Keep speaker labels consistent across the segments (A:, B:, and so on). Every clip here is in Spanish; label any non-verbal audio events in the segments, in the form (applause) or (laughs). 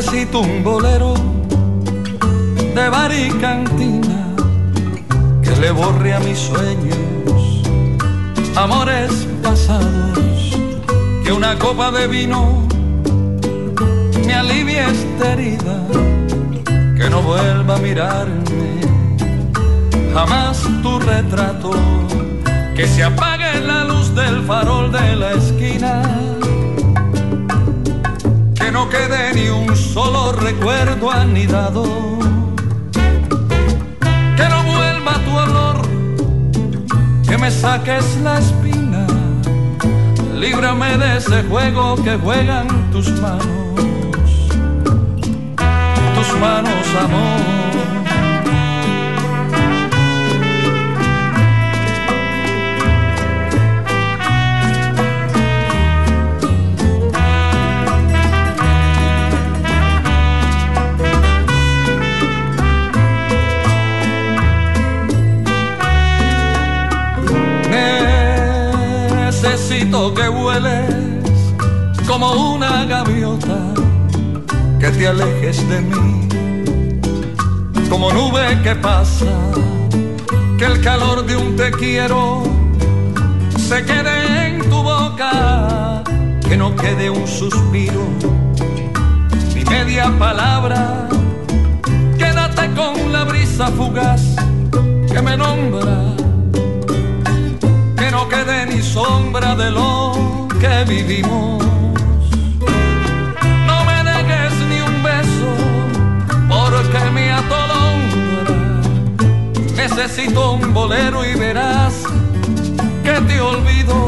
A: Necesito un bolero de bar y cantina que le borre a mis sueños, amores pasados, que una copa de vino me alivie esta herida, que no vuelva a mirarme jamás tu retrato, que se apague la luz del farol de la esquina quede ni un solo recuerdo anidado. Que no vuelva tu olor, que me saques la espina. Líbrame de ese juego que juegan tus manos, tus manos, amor. Que vueles como una gaviota, que te alejes de mí, como nube que pasa, que el calor de un te quiero se quede en tu boca, que no quede un suspiro, ni media palabra, quédate con la brisa fugaz que me nombra no quede ni sombra de lo que vivimos. No me dejes ni un beso porque me atolondra. Necesito un bolero y verás que te olvido.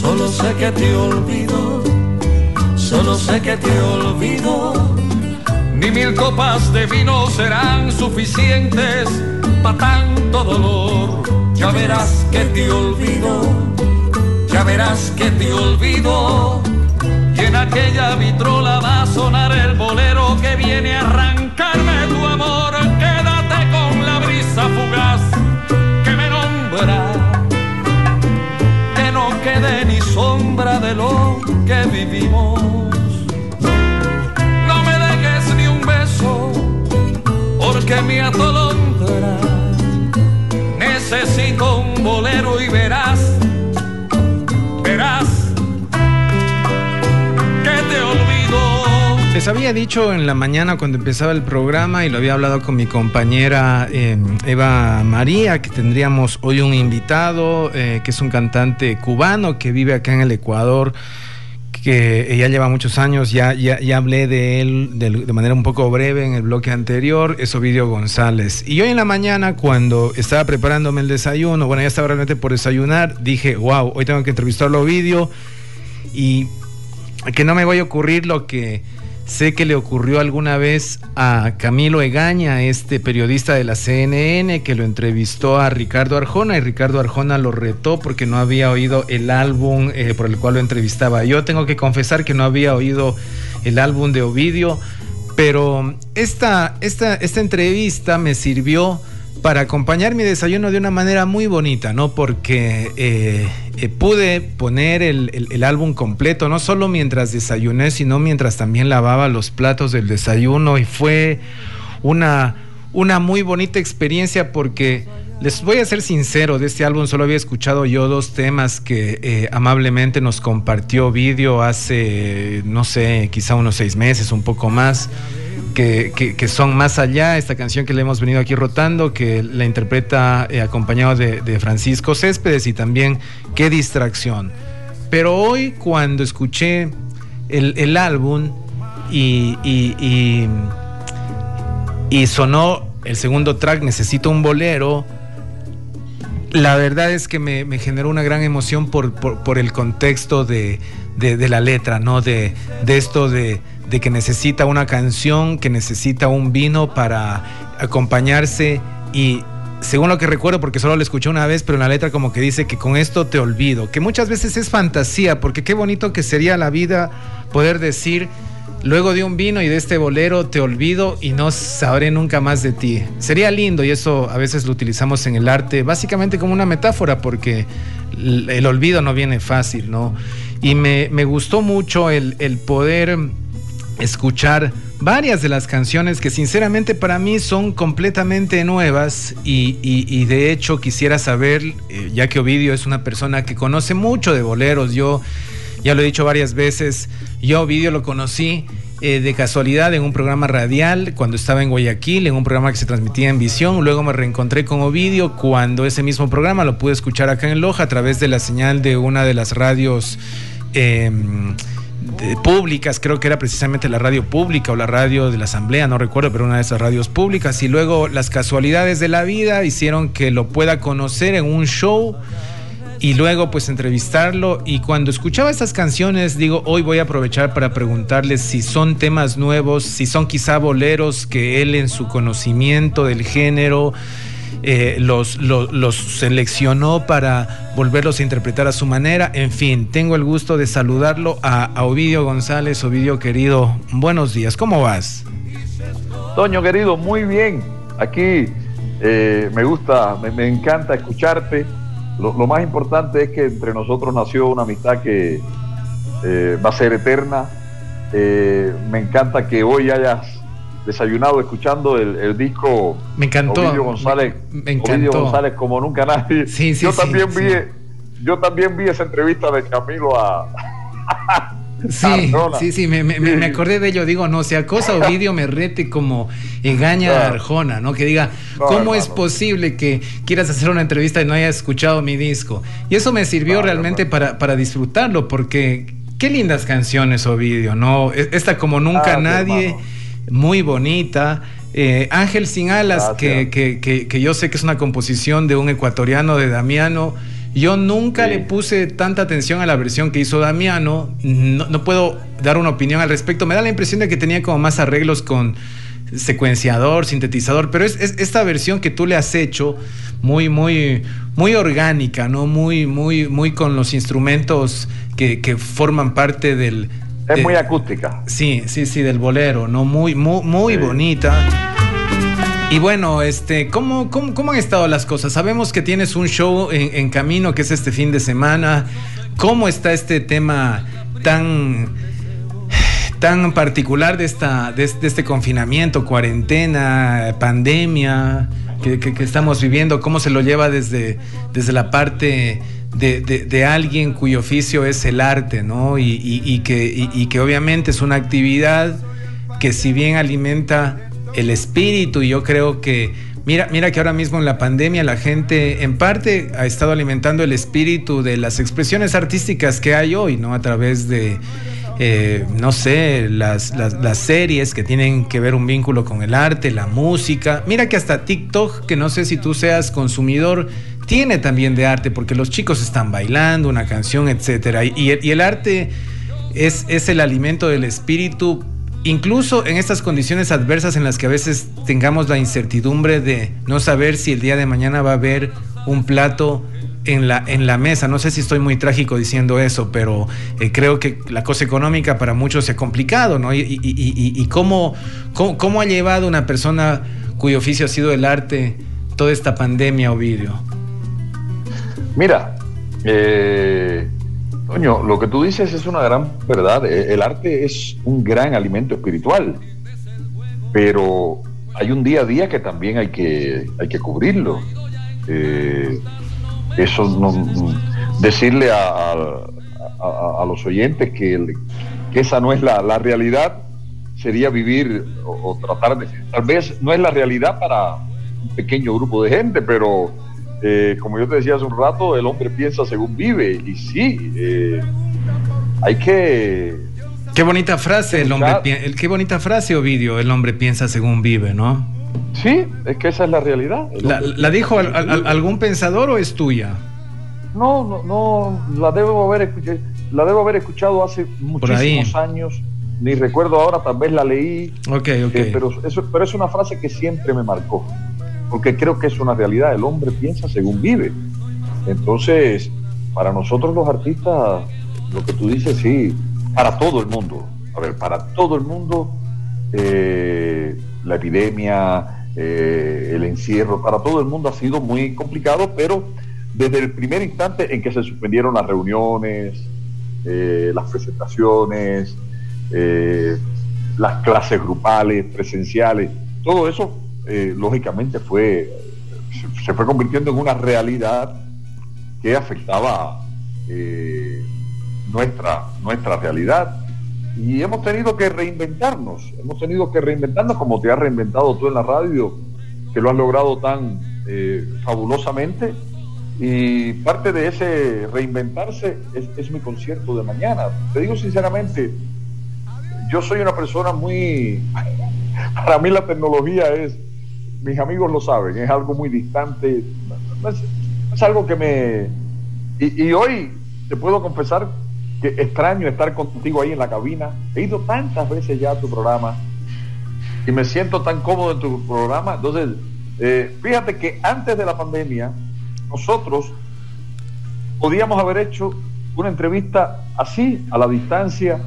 A: Solo sé que te olvido. Solo sé que te olvido. Ni mil copas de vino serán suficientes para tanto dolor ya verás que te olvido, ya verás que te olvido. Y en aquella vitrola va a sonar el bolero que viene a arrancarme tu amor. Quédate con la brisa fugaz que me nombra, que no quede ni sombra de lo que vivimos. No me dejes ni un beso, porque me atolondra
B: Les había dicho en la mañana cuando empezaba el programa y lo había hablado con mi compañera eh, Eva María que tendríamos hoy un invitado eh, que es un cantante cubano que vive acá en el Ecuador que ya lleva muchos años, ya, ya, ya hablé de él de, manera un poco breve en el bloque anterior, es Ovidio González. Y hoy en la mañana, cuando estaba preparándome el desayuno, bueno, ya estaba realmente por desayunar, dije, wow, hoy tengo que entrevistarlo a Ovidio y que no me vaya a ocurrir lo que Sé que le ocurrió alguna vez a Camilo Egaña, este periodista de la CNN, que lo entrevistó a Ricardo Arjona y Ricardo Arjona lo retó porque no había oído el álbum eh, por el cual lo entrevistaba. Yo tengo que confesar que no había oído el álbum de Ovidio, pero esta, esta, esta entrevista me sirvió para acompañar mi desayuno de una manera muy bonita, ¿no? Porque eh, eh, pude poner el, álbum completo, no solo mientras desayuné, sino mientras también lavaba los platos del desayuno y fue una, una muy bonita experiencia porque les voy a ser sincero, de este álbum solo había escuchado yo dos temas que eh, amablemente nos compartió vídeo hace, no sé, quizá unos seis meses, un poco más que, son más allá, esta canción que le hemos venido aquí rotando, que la interpreta eh, acompañado de, Francisco Céspedes y también Qué distracción. Pero hoy cuando escuché el, álbum y, y, sonó el segundo track, Necesito un bolero, la verdad es que me, generó una gran emoción por, por, el contexto de, de, la letra, ¿no? De, de esto de, de que necesita una canción, que necesita un vino para acompañarse y según lo que recuerdo, porque solo lo escuché una vez, pero en la letra como que dice que con esto te olvido, que muchas veces es fantasía, porque qué bonito que sería la vida poder decir, luego de un vino y de este bolero te olvido y no sabré nunca más de ti. Sería lindo y eso a veces lo utilizamos en el arte, básicamente como una metáfora, porque el olvido no viene fácil, ¿no? Y me, gustó mucho el, poder escuchar varias de las canciones que sinceramente para mí son completamente nuevas y, de hecho quisiera saber, eh, ya que Ovidio es una persona que conoce mucho de boleros, yo ya lo he dicho varias veces, yo Ovidio lo conocí eh, de casualidad en un programa radial cuando estaba en Guayaquil, en un programa que se transmitía en visión. Luego me reencontré con Ovidio cuando ese mismo programa lo pude escuchar acá en Loja a través de la señal de una de las radios. Em, públicas, creo que era precisamente la radio pública o la radio de la asamblea, no recuerdo, pero una de esas radios públicas, y luego las casualidades de la vida hicieron que lo pueda conocer en un show y luego pues entrevistarlo y cuando escuchaba estas canciones digo hoy voy a aprovechar para preguntarle si son temas nuevos, si son quizá boleros que él en su conocimiento del género eh, los, los, seleccionó para volverlos a interpretar a su manera. En fin, tengo el gusto de saludarlo a, Ovidio González. Ovidio querido, buenos días, ¿cómo vas?
C: Toño querido, muy bien. Aquí eh, me gusta, me, encanta escucharte. Lo, más importante es que entre nosotros nació una amistad que eh, va a ser eterna. me encanta que hoy hayas desayunado escuchando el, disco
B: me encantó
C: Ovidio González me, encantó. González como nunca nadie
B: sí,
C: yo también vi yo también vi esa entrevista de Camilo a (laughs)
B: Sí, sí, sí, me, me, acordé de ello. Digo, no, si acosa Ovidio me rete como engaña a Arjona, ¿no? Que diga, ¿cómo es posible que quieras hacer una entrevista y no hayas escuchado mi disco? Y eso me sirvió realmente para, para disfrutarlo, porque qué lindas canciones, Ovidio, ¿no? E, esta como nunca ah, nadie muy bonita. Eh, Ángel sin alas, que, yo sé que es una composición de un ecuatoriano de Damiano. Yo nunca le puse tanta atención a la versión que hizo Damiano. No, puedo dar una opinión al respecto. Me da la impresión de que tenía como más arreglos con secuenciador, sintetizador, pero es, esta versión que tú le has hecho muy, muy, muy orgánica, ¿no? Muy, muy, muy con los instrumentos que, que forman parte del,
C: es muy acústica.
B: Sí, sí, sí, del bolero, ¿no? Muy, muy, muy bonita. Y bueno, este, ¿cómo, cómo, han estado las cosas? Sabemos que tienes un show en, camino que es este fin de semana. ¿Cómo está este tema tan, tan particular de, esta, de, este confinamiento, cuarentena, pandemia que, estamos viviendo? ¿Cómo se lo lleva desde, desde la parte de, alguien cuyo oficio es el arte, ¿no? Y, que, que obviamente es una actividad que si bien alimenta el espíritu, y yo creo que, mira, mira que ahora mismo en la pandemia la gente en parte ha estado alimentando el espíritu de las expresiones artísticas que hay hoy, ¿no? A través de... Eh, no sé, las, las, series que tienen que ver un vínculo con el arte, la música. Mira que hasta TikTok, que no sé si tú seas consumidor, tiene también de arte, porque los chicos están bailando una canción, etcétera. Y, el arte es, es el alimento del espíritu, incluso en estas condiciones adversas en las que a veces tengamos la incertidumbre de no saber si el día de mañana va a haber un plato en la, en la mesa. No sé si estoy muy trágico diciendo eso, pero eh, creo que la cosa económica para muchos es complicado, ¿no? Y, cómo, cómo, ha llevado una persona cuyo oficio ha sido el arte toda esta pandemia, Ovidio.
C: Mira, eh, lo que tú dices es una gran verdad. Eh, el arte es un gran alimento espiritual, pero hay un día a día que también hay que, hay que cubrirlo. Eh, eso no, decirle a, los oyentes que, esa no es la, realidad sería vivir o, tratar de... Tal vez no es la realidad para un pequeño grupo de gente, pero eh, como yo te decía hace un rato, el hombre piensa según vive. Y sí, eh, hay que...
B: Qué bonita frase, el hombre, qué bonita frase, Ovidio, el hombre piensa según vive, ¿no?
C: Sí, es que esa es la realidad.
B: ¿La, dijo algún pensador o es tuya?
C: No, no, no, la debo haber escuchado, la debo haber escuchado hace muchísimos años. Ni recuerdo ahora, tal vez la leí.
B: Ok, ok.
C: Eh, pero, eso, pero es una frase que siempre me marcó porque creo que es una realidad, el hombre piensa según vive. Entonces, para nosotros los artistas, lo que tú dices, sí, para todo el mundo, a ver, para todo el mundo, eh, la epidemia, eh, el encierro, para todo el mundo ha sido muy complicado, pero desde el primer instante en que se suspendieron las reuniones, eh, las presentaciones, las clases grupales, presenciales, todo eso eh, lógicamente fue, se fue convirtiendo en una realidad que afectaba eh, nuestra, nuestra realidad. Y hemos tenido que reinventarnos, hemos tenido que reinventarnos como te has reinventado tú en la radio, que lo has logrado tan eh, fabulosamente. Y parte de ese reinventarse es, es mi concierto de mañana. Te digo sinceramente, yo soy una persona muy... (laughs) Para mí la tecnología es, mis amigos lo saben, es algo muy distante, es, algo que me... Y, hoy te puedo confesar que extraño estar contigo ahí en la cabina. He ido tantas veces ya a tu programa y me siento tan cómodo en tu programa. Entonces, eh, fíjate que antes de la pandemia, nosotros podíamos haber hecho una entrevista así, a la distancia,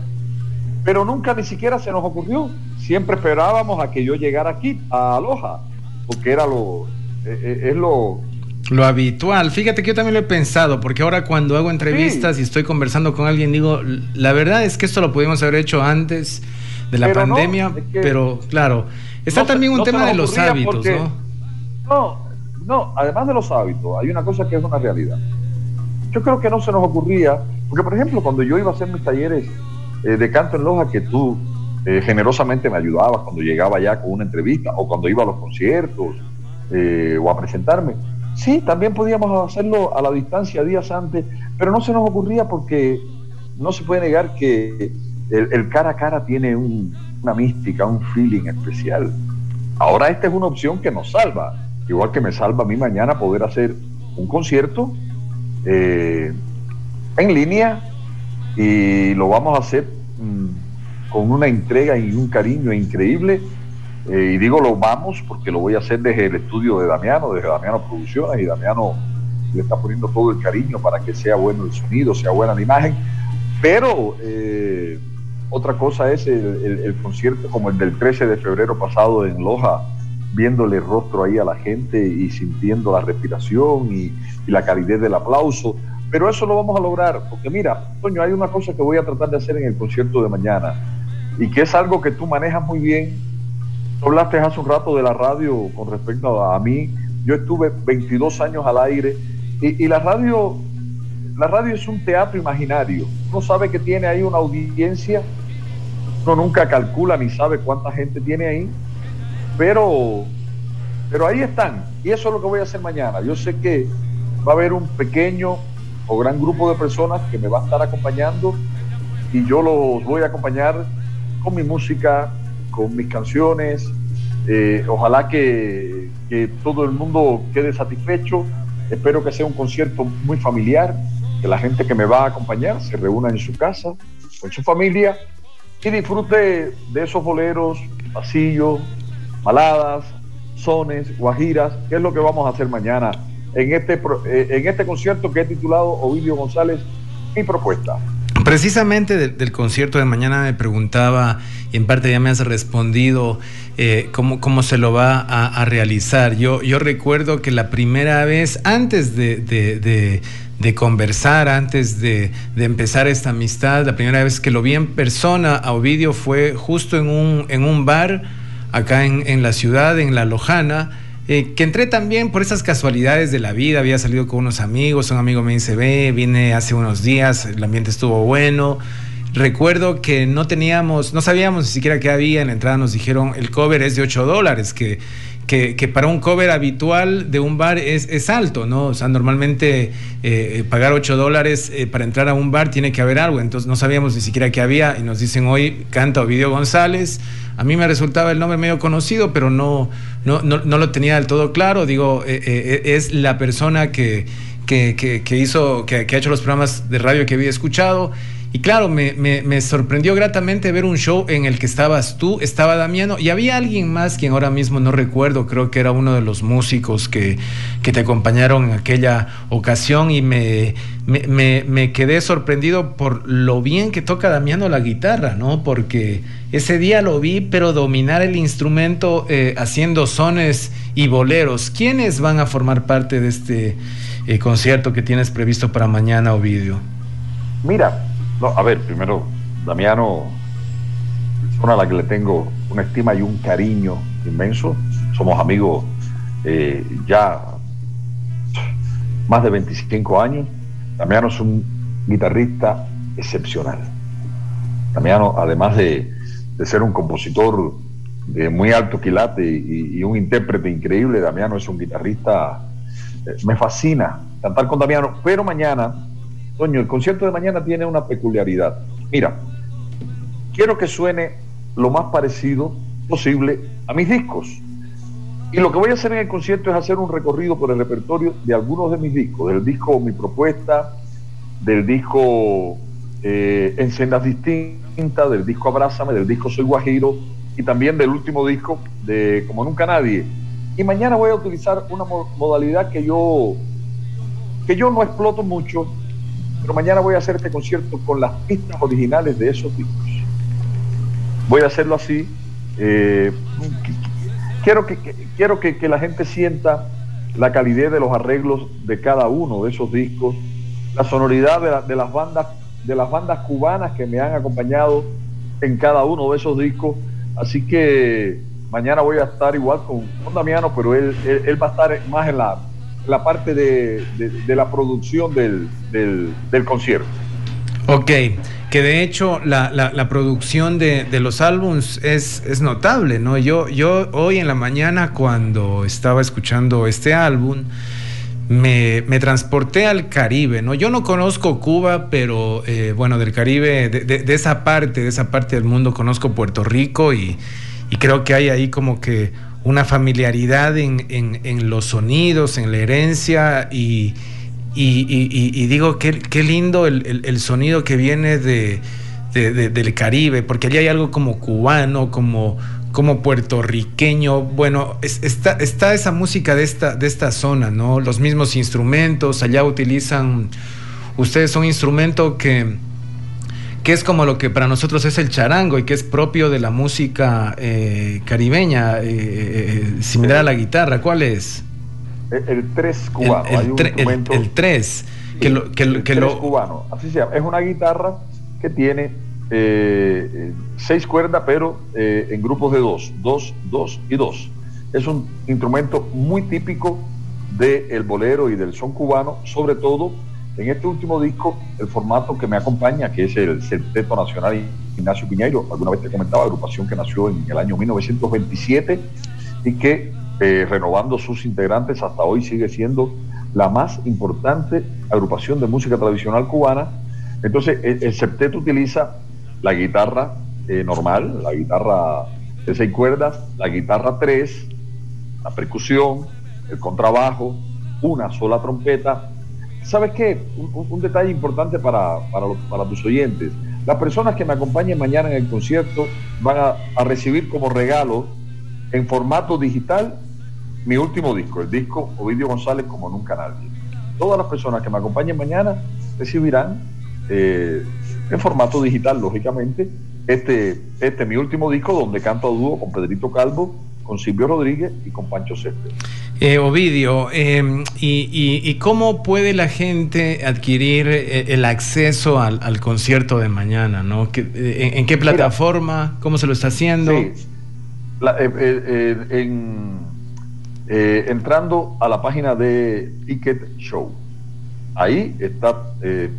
C: pero nunca ni siquiera se nos ocurrió. Siempre esperábamos a que yo llegara aquí, a Aloha, porque era lo, eh, eh, es lo...
B: Lo habitual. Fíjate que yo también lo he pensado, porque ahora cuando hago entrevistas y estoy conversando con alguien, digo, la verdad es que esto lo pudimos haber hecho antes de la pandemia, pero claro, está también un tema de los hábitos, ¿no?
C: No, no, además de los hábitos, hay una cosa que es una realidad. Yo creo que no se nos ocurría, porque por ejemplo, cuando yo iba a hacer mis talleres eh, de canto en Loja que tú eh, generosamente me ayudabas cuando llegaba ya con una entrevista o cuando iba a los conciertos eh, o a presentarme. Sí, también podíamos hacerlo a la distancia días antes, pero no se nos ocurría porque no se puede negar que el, cara a cara tiene una mística, un feeling especial. Ahora esta es una opción que nos salva, igual que me salva a mí mañana poder hacer un concierto en línea y lo vamos a hacer mm, con una entrega y un cariño increíble. Eh, y digo lo vamos porque lo voy a hacer desde el estudio de Damiano, desde Damiano Producciones, y Damiano le está poniendo todo el cariño para que sea bueno el sonido, sea buena la imagen. Pero eh, otra cosa es el, concierto como el del 13 de febrero pasado en Loja, viéndole el rostro ahí a la gente y sintiendo la respiración y, y la calidez del aplauso. Pero eso lo vamos a lograr, porque mira, Toño, hay una cosa que voy a tratar de hacer en el concierto de mañana, y que es algo que tú manejas muy bien. Tú hablaste hace un rato de la radio con respecto a, mí. Yo estuve 22 años al aire, y, la radio, la radio es un teatro imaginario. Uno sabe que tiene ahí una audiencia, uno nunca calcula ni sabe cuánta gente tiene ahí, pero, pero ahí están. Y eso es lo que voy a hacer mañana. Yo sé que va a haber un pequeño o gran grupo de personas que me va a estar acompañando y yo los voy a acompañar con mi música, con mis canciones. Eh, ojalá que, que, todo el mundo quede satisfecho. Espero que sea un concierto muy familiar, que la gente que me va a acompañar se reúna en su casa, con su familia y disfrute de esos boleros, pasillos, baladas, sones, guajiras, que es lo que vamos a hacer mañana en este, eh, en este concierto que he titulado Ovidio González, mi propuesta.
B: Precisamente del, concierto de mañana me preguntaba, y en parte ya me has respondido, eh, cómo, cómo, se lo va a, realizar. Yo, yo recuerdo que la primera vez, antes de, de, conversar, antes de, empezar esta amistad, la primera vez que lo vi en persona a Ovidio fue justo en un, en un bar acá en, en la ciudad, en La Lojana eh, que entré también por esas casualidades de la vida, había salido con unos amigos, un amigo me dice, ve, vine hace unos días, el ambiente estuvo bueno. Recuerdo que no teníamos, no sabíamos ni siquiera qué había, en la entrada nos dijeron, el cover es de 8 dólares, que que, para un cover habitual de un bar es, es alto, ¿no? O sea, normalmente eh, pagar 8 dólares eh, para entrar a un bar tiene que haber algo, entonces no sabíamos ni siquiera qué había y nos dicen hoy canta Ovidio González. A mí me resultaba el nombre medio conocido, pero no, no, no, lo tenía del todo claro. Digo, eh, es la persona que, que, que hizo, que, que ha hecho los programas de radio que había escuchado y claro, me, sorprendió gratamente ver un show en el que estabas tú, estaba Damiano y había alguien más quien ahora mismo no recuerdo, creo que era uno de los músicos que, te acompañaron en aquella ocasión y me, me, quedé sorprendido por lo bien que toca Damiano la guitarra, ¿no? Porque ese día lo vi, pero dominar el instrumento eh, haciendo sones y boleros. ¿Quiénes van a formar parte de este eh, concierto que tienes previsto para mañana, Ovidio?
C: Mira, a ver, primero, Damiano, persona a la que le tengo una estima y un cariño inmenso. Somos amigos eh, ya más de 25 años. Damiano es un guitarrista excepcional. Damiano, además de, ser un compositor de muy alto quilate y, un intérprete increíble, Damiano es un guitarrista. Eh, me fascina cantar con Damiano, pero mañana, Toño, el concierto de mañana tiene una peculiaridad. Mira, quiero que suene lo más parecido posible a mis discos. Y lo que voy a hacer en el concierto es hacer un recorrido por el repertorio de algunos de mis discos, del disco Mi Propuesta, del disco eh, En Distintas, del disco Abrázame, del disco Soy Guajiro y también del último disco de Como Nunca Nadie. Y mañana voy a utilizar una modalidad que yo, que yo no exploto mucho, pero mañana voy a hacer este concierto con las pistas originales de esos discos. Voy a hacerlo así. Eh, quiero que, quiero que, la gente sienta la calidez de los arreglos de cada uno de esos discos, la sonoridad de, las bandas de las bandas cubanas que me han acompañado en cada uno de esos discos. Así que mañana voy a estar igual con, Damiano, pero él, él, va a estar más en la, la parte de, la producción del, del concierto.
B: Ok, que de hecho la, la, producción de, de, los álbums es, es, notable, ¿no? Yo, yo hoy en la mañana cuando estaba escuchando este álbum, me, me transporté al Caribe, ¿no? Yo no conozco Cuba, pero eh, bueno, del Caribe, de, de, esa parte, de esa parte del mundo conozco Puerto Rico y creo que hay ahí como que una familiaridad en, en, los sonidos, en la herencia y y, digo, qué, qué lindo el, sonido que viene de, del Caribe, porque allí hay algo como cubano, como, como puertorriqueño. Bueno, está, está esa música de esta, de esta zona, ¿no? Los mismos instrumentos, allá utilizan, ustedes un instrumento que, que es como lo que para nosotros es el charango y que es propio de la música eh, caribeña, eh, eh, similar a la guitarra. ¿Cuál es?
C: el 3 cubano.
B: El, el, 3. Que lo, que, que lo...
C: cubano, así se llama. Es una guitarra que tiene eh, seis cuerdas, pero eh, en grupos de dos, dos, dos y dos. Es un instrumento muy típico del bolero y del son cubano, sobre todo en este último disco, el formato que me acompaña, que es el Septeto Nacional Ignacio Piñeiro, alguna vez te comentaba, agrupación que nació en el año 1927 y que eh, renovando sus integrantes, hasta hoy sigue siendo la más importante agrupación de música tradicional cubana. Entonces, el, septeto utiliza la guitarra eh, normal, la guitarra de seis cuerdas, la guitarra tres, la percusión, el contrabajo, una sola trompeta. ¿Sabes qué? Un, detalle importante para, para, tus oyentes. Las personas que me acompañen mañana en el concierto van a, a recibir como regalo en formato digital mi último disco, el disco Ovidio González como nunca nadie. Todas las personas que me acompañen mañana recibirán eh, en formato digital, lógicamente, este, este mi último disco donde canto a dúo con Pedrito Calvo, con Silvio Rodríguez y con Pancho Céspedes.
B: Eh, Ovidio, em, y, cómo puede la gente adquirir eh, el acceso al, concierto de mañana? ¿no? en, qué plataforma? ¿Cómo se lo está haciendo? Sí.
C: en eh, entrando a la página de Ticket Show. Ahí está eh,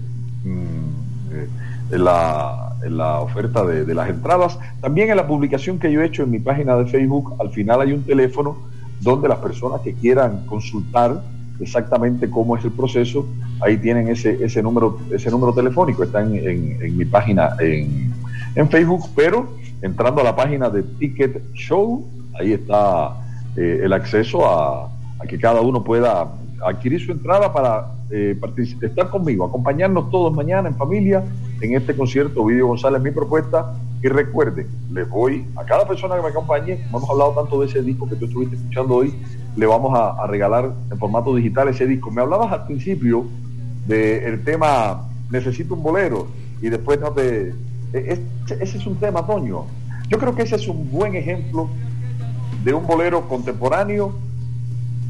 C: eh, la, oferta de, las entradas. También en la publicación que yo he hecho en mi página de Facebook, al final hay un teléfono donde las personas que quieran consultar exactamente cómo es el proceso, ahí tienen ese, ese, número, ese número telefónico, está en, mi página en, en Facebook, pero entrando a la página de Ticket Show, ahí está eh, el acceso a, que cada uno pueda adquirir su entrada para eh, estar conmigo, acompañarnos todos mañana en familia en este concierto. Vídeo González, mi propuesta. Y recuerden, les voy a cada persona que me acompañe, hemos hablado tanto de ese disco que tú estuviste escuchando hoy, le vamos a, regalar en formato digital ese disco. Me hablabas al principio del tema Necesito un bolero y después no te... E, ese es un tema, Toño. Yo creo que ese es un buen ejemplo de un bolero contemporáneo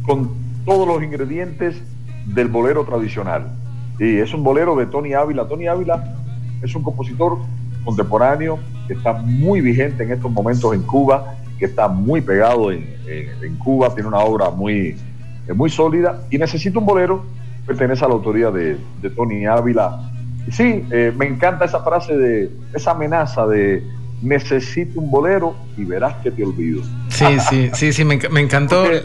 C: con todos los ingredientes del bolero tradicional. Y es un bolero de Tony Ávila. Tony Ávila es un compositor contemporáneo que está muy vigente en estos momentos en Cuba, que está muy pegado en, Cuba, tiene una obra muy, muy sólida y necesita un bolero, pertenece a la autoría de, Tony Ávila. sí, eh, me encanta esa frase de, esa amenaza de necesito un bolero y verás que te olvido.
B: Sí, sí, sí, sí, me, encantó.
C: Porque,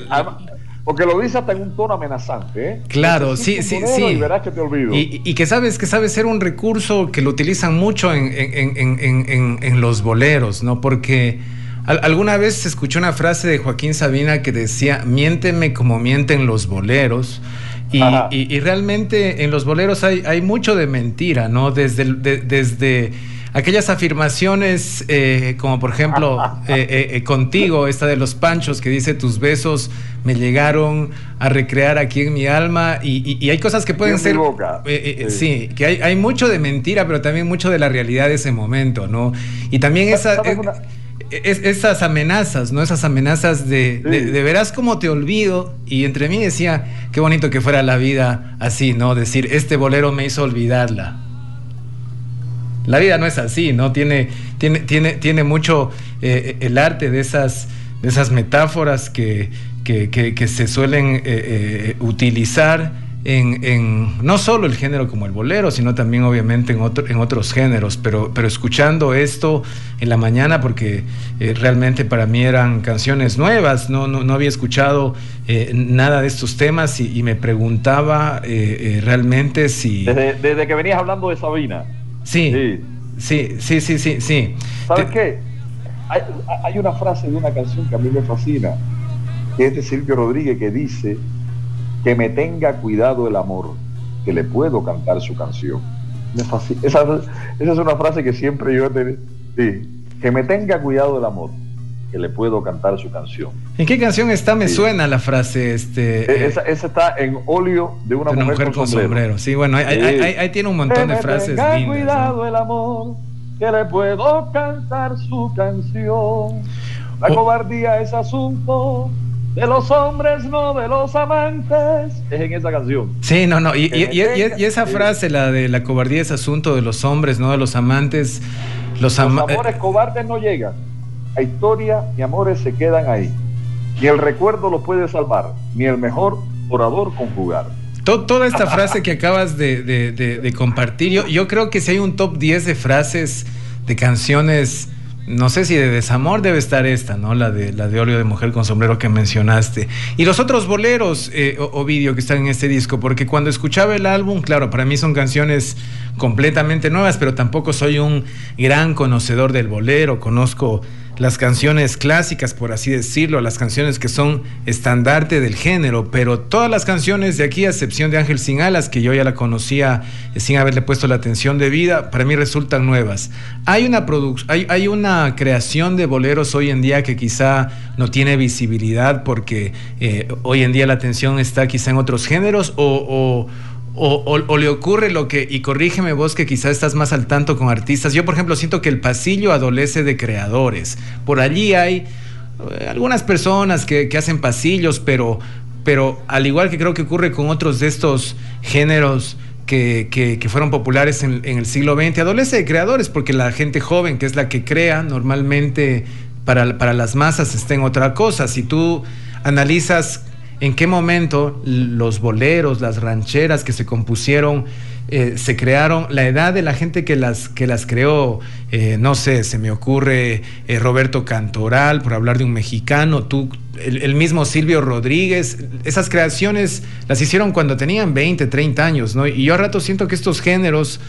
C: lo dice hasta en un tono amenazante, ¿eh?
B: Claro, sí, sí, sí.
C: Y verás que te olvido.
B: Y, que sabes que sabe ser un recurso que lo utilizan mucho en, en, los boleros, ¿no? Porque alguna vez se escuchó una frase de Joaquín Sabina que decía, miénteme como mienten los boleros. Y, realmente en los boleros hay, hay mucho de mentira, ¿no? Desde, desde aquellas afirmaciones eh, como por ejemplo (laughs) eh, eh, contigo, esta de los panchos que dice tus besos me llegaron a recrear aquí en mi alma y, hay cosas que pueden ser... sí. que hay, mucho de mentira, pero también mucho de la realidad de ese momento, ¿no? Y también esa, esas amenazas, ¿no? Esas amenazas de, de, verás cómo te olvido. Y entre mí decía, qué bonito que fuera la vida así, ¿no? Decir, este bolero me hizo olvidarla. La vida no es así, ¿no? Tiene, tiene, tiene, tiene mucho eh, el arte de esas, de esas metáforas que, que, se suelen eh, eh, utilizar en, no solo el género como el bolero, sino también obviamente en, otro, en otros géneros, pero, pero escuchando esto en la mañana, porque realmente para mí eran canciones nuevas, no, no, había escuchado nada de estos temas y, me preguntaba realmente si...
C: Desde, desde, que venías hablando de Sabina.
B: Sí, sí, sí, sí, sí, sí.
C: ¿Sabes qué? Hay, una frase de una canción que a mí me fascina, que es de Silvio Rodríguez, que dice que me tenga cuidado el amor, que le puedo cantar su canción. Me fascina. Esa, esa, es una frase que siempre yo he tenido. Sí, que me tenga cuidado el amor, que le puedo cantar su canción.
B: ¿En qué canción está? Me suena la frase. Este,
C: e, esa, está en óleo de una, mujer, con, sombrero.
B: Sí, bueno, ahí, tiene un montón de frases.
C: Tenga cuidado el amor, que le puedo cantar su canción. La oh. cobardía es asunto de los hombres, no de los amantes. Es en esa canción.
B: Sí, no, no. Y, y esa frase, la de la cobardía es asunto de los hombres, no de los amantes.
C: Los, los amores cobardes no llegan historia ni amores se quedan ahí. Ni el recuerdo lo puede salvar, ni el mejor orador conjugar.
B: Toda esta frase que acabas de, compartir, yo, yo, creo que si hay un top 10 de frases, de canciones, no sé si de desamor debe estar esta, ¿no? La de la de óleo de mujer con sombrero que mencionaste. Y los otros boleros, eh, Ovidio, que están en este disco, porque cuando escuchaba el álbum, claro, para mí son canciones completamente nuevas, pero tampoco soy un gran conocedor del bolero, conozco las canciones clásicas, por así decirlo, las canciones que son estandarte del género, pero todas las canciones de aquí, a excepción de Ángel Sin Alas, que yo ya la conocía eh, sin haberle puesto la atención de vida, para mí resultan nuevas. Hay una, hay, hay una creación de boleros hoy en día que quizá no tiene visibilidad porque eh, hoy en día la atención está quizá en otros géneros o, le ocurre lo que, y corrígeme vos que quizás estás más al tanto con artistas, yo por ejemplo siento que el pasillo adolece de creadores. Por allí hay eh, algunas personas que, hacen pasillos, pero, pero al igual que creo que ocurre con otros de estos géneros que, fueron populares en, en, el siglo XX, adolece de creadores, porque la gente joven, que es la que crea, normalmente para, para las masas está en otra cosa. Si tú analizas en qué momento los boleros, las rancheras que se compusieron, eh, se crearon, la edad de la gente que las, que las creó, eh, no sé, se me ocurre eh, Roberto Cantoral, por hablar de un mexicano, tú, el, mismo Silvio Rodríguez, esas creaciones las hicieron cuando tenían 20, 30 años, ¿no? Y yo a rato siento que estos géneros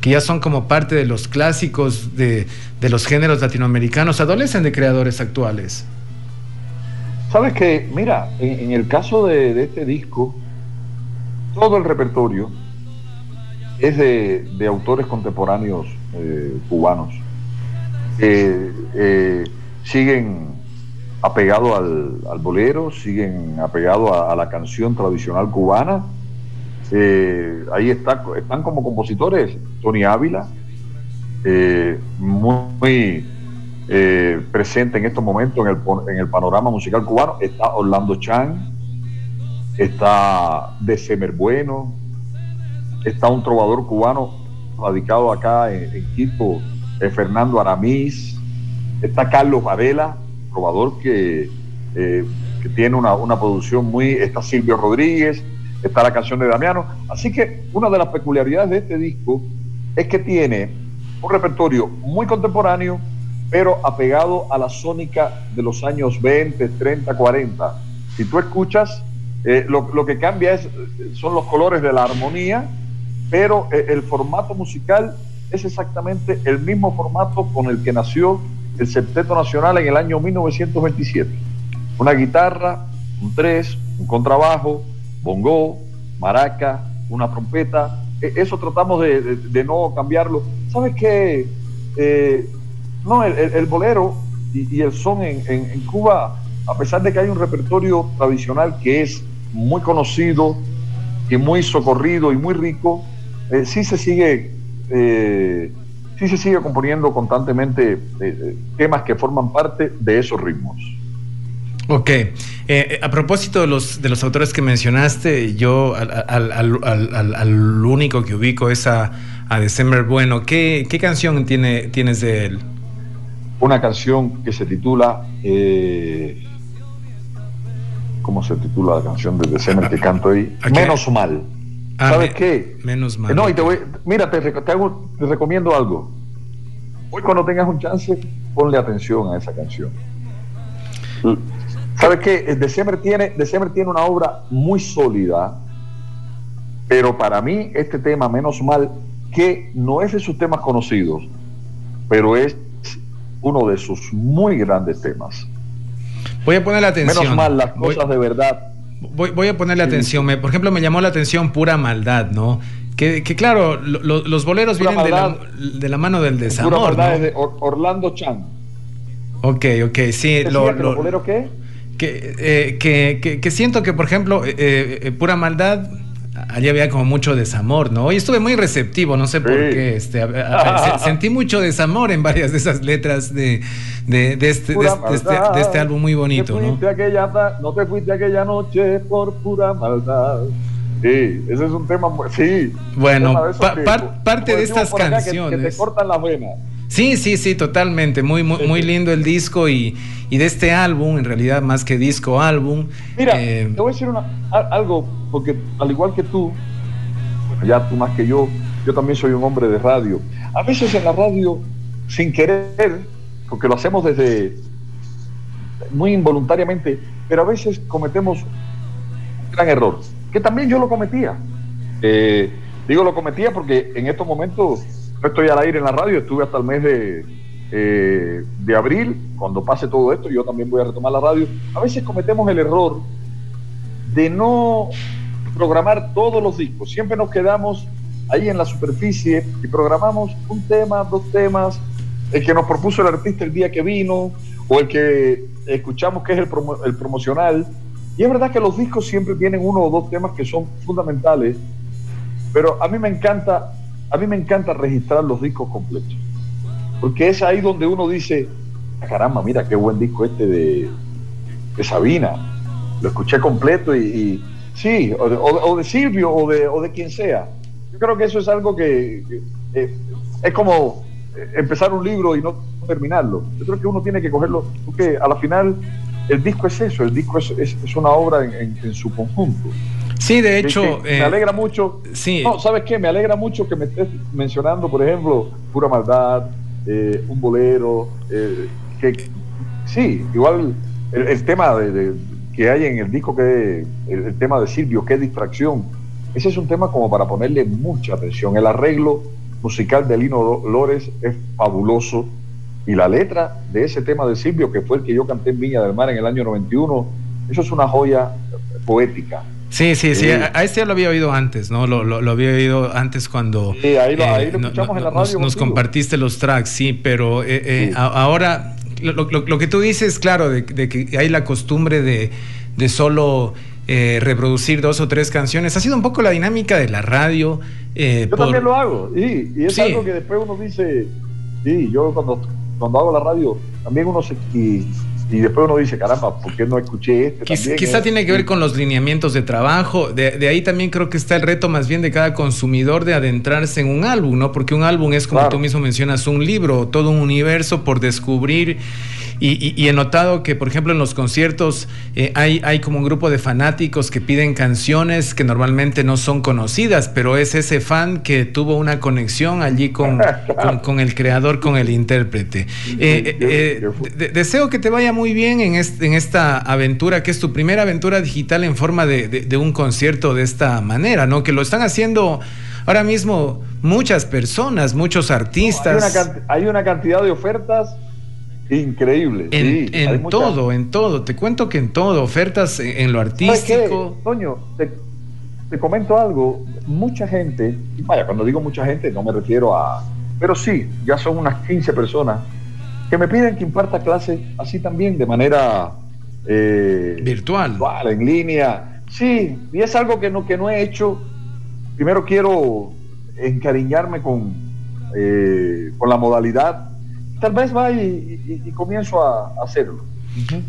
B: que ya son como parte de los clásicos de, de los géneros latinoamericanos, adolecen de creadores actuales.
C: Sabes que, mira, en, el caso de, este disco, todo el repertorio es de, autores contemporáneos eh, cubanos. que eh, siguen apegados al, bolero, siguen apegados a, la canción tradicional cubana. Eh, ahí está, están como compositores Tony Ávila, muy eh, presente en estos momentos en el, en el, panorama musical cubano. Está Orlando Chan, está December Bueno, está un trovador cubano radicado acá en, Quito, eh, Fernando Aramís, está Carlos Varela, probador que, eh, que tiene una, una, producción muy, está Silvio Rodríguez, está la canción de Damiano. Así que una de las peculiaridades de este disco es que tiene un repertorio muy contemporáneo, pero apegado a la sónica de los años 20, 30, 40. Si tú escuchas, eh, lo, que cambia es, son los colores de la armonía, pero eh, el formato musical es exactamente el mismo formato con el que nació el Septeto Nacional en el año 1927. Una guitarra, un tres, un contrabajo, bongo, maraca, una trompeta. E, eso tratamos de no cambiarlo. ¿Sabes qué? Eh, no, el, el, el bolero y, y, el son en, en, en, Cuba, a pesar de que hay un repertorio tradicional que es muy conocido y muy socorrido y muy rico, eh, sí se sigue eh, sí se sigue componiendo constantemente eh, temas que forman parte de esos ritmos.
B: Ok, eh, a propósito de los, de los autores que mencionaste, yo al, al, al, al único que ubico es a, a December Bueno. ¿Qué, ¿Qué, canción tiene, tienes de él?
C: Una canción que se titula... Eh, ¿Cómo se titula la canción de December que canto ahí? Menos mal. Ah, ¿Sabes me, qué?
B: Menos mal.
C: No, y te voy, mira, te, te, hago, te recomiendo algo. Hoy cuando tengas un chance, ponle atención a esa canción. ¿Sabes qué? December tiene, December tiene una obra muy sólida, pero para mí este tema, menos mal, que no es de sus temas conocidos, pero es uno de sus muy grandes temas.
B: Voy a poner la atención.
C: Menos mal, las cosas voy, de verdad.
B: Voy, voy a ponerle sí. atención. Me, por ejemplo, me llamó la atención pura maldad, ¿no? Que, que claro, lo, los boleros pura vienen maldad, de, la, de, la, mano del desamor.
C: Pura maldad
B: ¿no?
C: es de Orlando Chan.
B: Ok, ok, sí.
C: Lo, lo, bolero qué?
B: Que, eh, que, que, que, siento que, por ejemplo, eh, eh, pura maldad allí había como mucho desamor, ¿no? Hoy estuve muy receptivo, no sé sí. por qué. Este, a, a, (laughs) sentí mucho desamor en varias de esas letras de, de, de, este, de, este, de, este, álbum muy bonito,
C: ¿no? Aquella, no te fuiste aquella noche por pura maldad. Sí, ese es un tema. Sí.
B: Bueno, pa, par, parte de estas canciones.
C: Que, que, te cortan las venas.
B: Sí, sí, sí, totalmente. Muy, muy, muy lindo el disco y, y, de este álbum, en realidad, más que disco, álbum.
C: Mira, eh, te voy a decir una, algo, porque al igual que tú, ya tú más que yo, yo también soy un hombre de radio. A veces en la radio, sin querer, porque lo hacemos desde muy involuntariamente, pero a veces cometemos un gran error, que también yo lo cometía. Eh, digo lo cometía porque en estos momentos no estoy al aire en la radio, estuve hasta el mes de, eh, de abril, cuando pase todo esto, yo también voy a retomar la radio. A veces cometemos el error de no programar todos los discos, siempre nos quedamos ahí en la superficie y programamos un tema, dos temas, el que nos propuso el artista el día que vino, o el que escuchamos que es el, promo el promocional. Y es verdad que los discos siempre tienen uno o dos temas que son fundamentales, pero a mí me encanta a mí me encanta registrar los discos completos. Porque es ahí donde uno dice, ah, caramba, mira qué buen disco este de, Sabina. Lo escuché completo y sí, o de, o de, Silvio o de, o de quien sea. Yo creo que eso es algo que, que eh, es como empezar un libro y no terminarlo. Yo creo que uno tiene que cogerlo, porque a la final el disco es eso, el disco es, es, es una obra en, en, en su conjunto.
B: Sí, de hecho.
C: Eh, me alegra mucho.
B: Sí.
C: No, ¿sabes qué? Me alegra mucho que me estés mencionando, por ejemplo, Pura Maldad, eh, un bolero. Eh, que sí, igual el, el tema de, de, que hay en el disco, que el, el, tema de Silvio, qué distracción. Ese es un tema como para ponerle mucha atención. El arreglo musical de Lino Lores es fabuloso. Y la letra de ese tema de Silvio, que fue el que yo canté en Viña del Mar en el año 91, eso es una joya poética.
B: Sí, sí, sí, a, a, este ya lo había oído antes, ¿no? Lo, lo, lo había oído antes cuando...
C: Sí, ahí lo, eh, ahí lo escuchamos no, en la radio.
B: Nos, nos, compartiste los tracks, sí, pero eh, eh, sí. A, ahora lo, lo, que tú dices, claro, de, de, que hay la costumbre de, de solo eh, reproducir dos o tres canciones, ha sido un poco la dinámica de la radio.
C: yo por... también lo hago, sí, y es sí. algo que después uno dice, sí, yo cuando, cuando hago la radio, también uno se... Y, y después uno dice, caramba, ¿por qué no escuché este?
B: Quizá, tiene que ver con los lineamientos de trabajo. De, ahí también creo que está el reto más bien de cada consumidor de adentrarse en un álbum, ¿no? Porque un álbum es, como tú mismo mencionas, un libro, todo un universo por descubrir y, he notado que, por ejemplo, en los conciertos eh, hay, hay como un grupo de fanáticos que piden canciones que normalmente no son conocidas, pero es ese fan que tuvo una conexión allí con, con, el creador, con el intérprete. Eh, eh, deseo que te vaya muy bien en, en esta aventura, que es tu primera aventura digital en forma de, de un concierto de esta manera, ¿no? Que lo están haciendo ahora mismo muchas personas, muchos artistas.
C: hay, una, hay una cantidad de ofertas Increíble.
B: En, todo, en todo. Te cuento que en todo, ofertas en, lo artístico.
C: Toño, te, te, comento algo. Mucha gente, vaya, cuando digo mucha gente no me refiero a... Pero sí, ya son unas 15 personas que me piden que imparta clases así también, de manera...
B: Eh, virtual.
C: virtual. En línea. Sí, y es algo que no, que no he hecho. Primero quiero encariñarme con, eh, con la modalidad tal vez va y, comienzo a, hacerlo.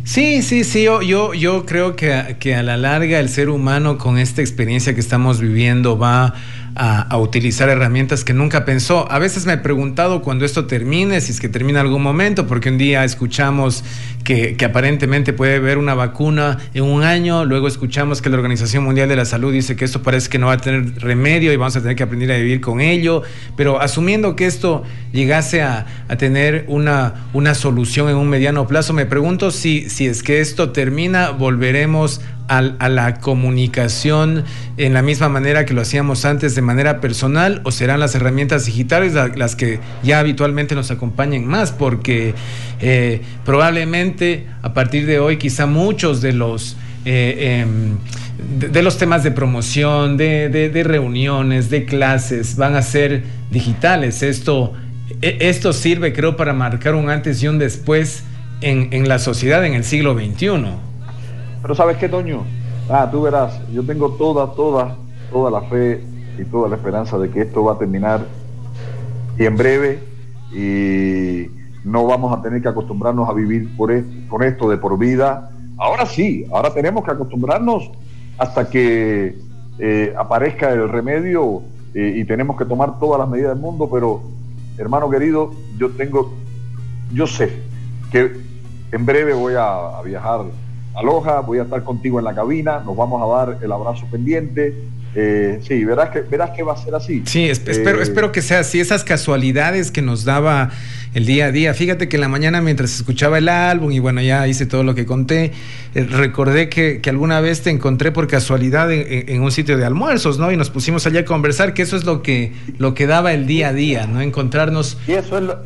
B: Sí, sí, sí, yo, yo, yo creo que, que, a la larga el ser humano con esta experiencia que estamos viviendo va a, utilizar herramientas que nunca pensó. A veces me he preguntado cuando esto termine, si es que termina algún momento, porque un día escuchamos que, aparentemente puede haber una vacuna en un año, luego escuchamos que la Organización Mundial de la Salud dice que esto parece que no va a tener remedio y vamos a tener que aprender a vivir con ello, pero asumiendo que esto llegase a, tener una, una solución en un mediano plazo, me pregunto si, si es que esto termina, volveremos a, la comunicación en la misma manera que lo hacíamos antes de manera personal o serán las herramientas digitales las que ya habitualmente nos acompañen más? Porque eh, probablemente a partir de hoy quizá muchos de los... Eh, em, de, los temas de promoción, de, reuniones, de clases, van a ser digitales. Esto, e, esto sirve, creo, para marcar un antes y un después en, en la sociedad en el siglo XXI.
C: Pero ¿sabes qué, Toño? Ah, tú verás, yo tengo toda, toda, toda la fe y toda la esperanza de que esto va a terminar y en breve y no vamos a tener que acostumbrarnos a vivir por con esto de por vida. Ahora sí, ahora tenemos que acostumbrarnos hasta que eh, aparezca el remedio eh, y tenemos que tomar todas las medidas del mundo, pero hermano querido, yo tengo, yo sé que en breve voy a viajar Aloha, voy a estar contigo en la cabina, nos vamos a dar el abrazo pendiente. Eh, sí, verás que, verás que va a ser así.
B: Sí, espero, eh, espero que sea así. Esas casualidades que nos daba el día a día. Fíjate que en la mañana mientras escuchaba el álbum y bueno, ya hice todo lo que conté, eh, recordé que, alguna vez te encontré por casualidad en, un sitio de almuerzos, ¿no? Y nos pusimos allá a conversar, que eso es lo que, lo que daba el día a día, ¿no? Encontrarnos.
C: Y eso es lo,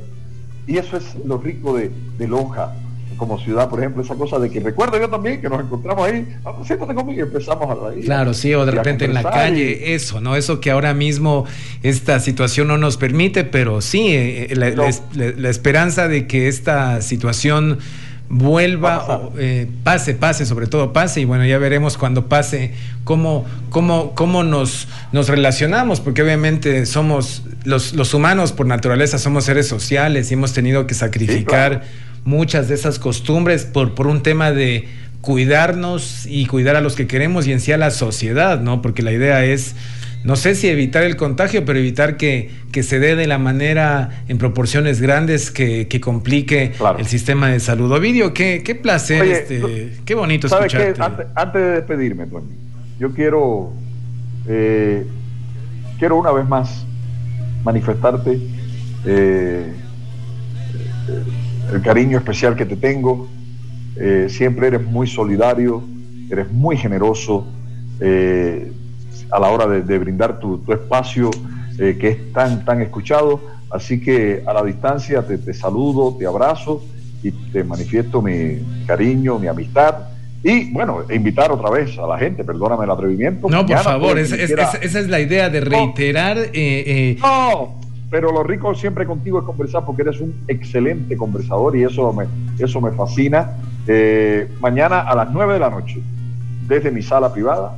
C: y eso es lo rico de, de Loja como ciudad, por ejemplo, esa cosa de que recuerdo yo también que nos encontramos ahí, ah, siéntate conmigo y empezamos a reír.
B: Claro, sí, o de repente en la calle, eso, ¿no? Eso que ahora mismo esta situación no nos permite, pero sí, eh, eh, la, esperanza de que esta situación vuelva, eh, pase, pase, sobre todo pase, y bueno, ya veremos cuando pase cómo, cómo, cómo nos, nos relacionamos, porque obviamente somos, los, los humanos por naturaleza somos seres sociales y hemos tenido que sacrificar muchas de esas costumbres por, por un tema de cuidarnos y cuidar a los que queremos y en sí a la sociedad, ¿no? Porque la idea es, no sé si evitar el contagio, pero evitar que, que se dé de la manera en proporciones grandes que, que complique el sistema de salud. Ovidio, qué, qué placer, este, qué bonito escucharte.
C: Antes, antes, de despedirme, Tony, yo quiero, eh, quiero una vez más manifestarte eh, el cariño especial que te tengo. Eh, siempre eres muy solidario, eres muy generoso eh, a la hora de, brindar tu, espacio eh, que es tan, tan escuchado. Así que a la distancia te, saludo, te abrazo y te manifiesto mi cariño, mi amistad. Y bueno, invitar otra vez a la gente, perdóname el atrevimiento.
B: No, por favor, esa es la idea de reiterar.
C: no, pero lo rico siempre contigo es conversar porque eres un excelente conversador y eso me, eso me fascina. Eh, mañana a las 9 de la noche, desde mi sala privada,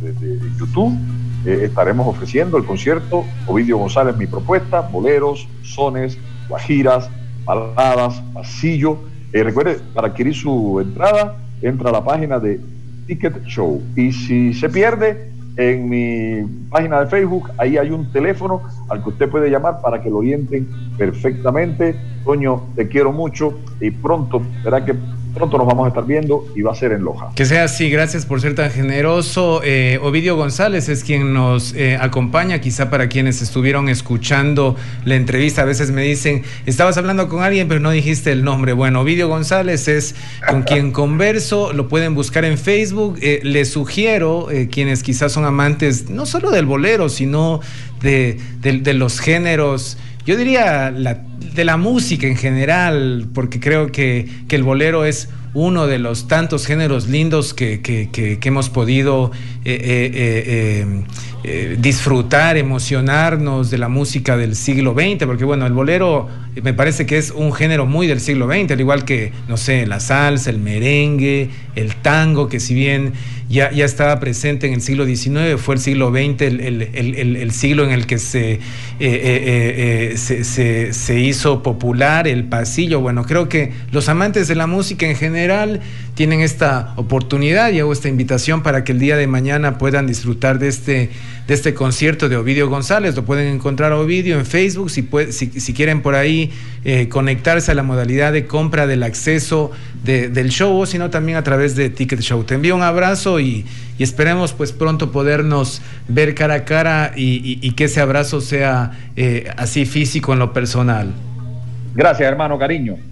C: desde YouTube, eh, estaremos ofreciendo el concierto Ovidio González, mi propuesta, boleros, sones, guajiras, baladas, pasillo, Eh, recuerde, para adquirir su entrada, entra a la página de Ticket Show. Y si se pierde, en mi página de Facebook, ahí hay un teléfono al que usted puede llamar para que lo orienten perfectamente. Toño, te quiero mucho y pronto, verá que pronto nos vamos a estar viendo y va a ser en Loja.
B: Que sea así, gracias por ser tan generoso. Eh, Ovidio González es quien nos eh, acompaña, quizá para quienes estuvieron escuchando la entrevista, a veces me dicen, estabas hablando con alguien pero no dijiste el nombre. Bueno, Ovidio González es con quien (laughs) converso, lo pueden buscar en Facebook. Eh, les sugiero, quienes quizás son amantes no solo del bolero, sino de, de los géneros yo diría de la música en general, porque creo que, el bolero es uno de los tantos géneros lindos que, hemos podido eh, eh, eh, disfrutar, emocionarnos de la música del siglo XX, porque bueno, el bolero me parece que es un género muy del siglo XX, al igual que, no sé, la salsa, el merengue, el tango, que si bien ya, ya estaba presente en el siglo XIX, fue el siglo XX el, el, el, siglo en el que se, se, se, hizo popular el pasillo. Bueno, creo que los amantes de la música en general tienen esta oportunidad y hago esta invitación para que el día de mañana puedan disfrutar de este, de este concierto de Ovidio González. Lo pueden encontrar a Ovidio en Facebook, si, quieren por ahí eh, conectarse a la modalidad de compra del acceso del show, sino también a través de Ticket Show. Te envío un abrazo y, esperemos pues pronto podernos ver cara a cara y, que ese abrazo sea eh, así físico en lo personal.
C: Gracias, hermano, cariño.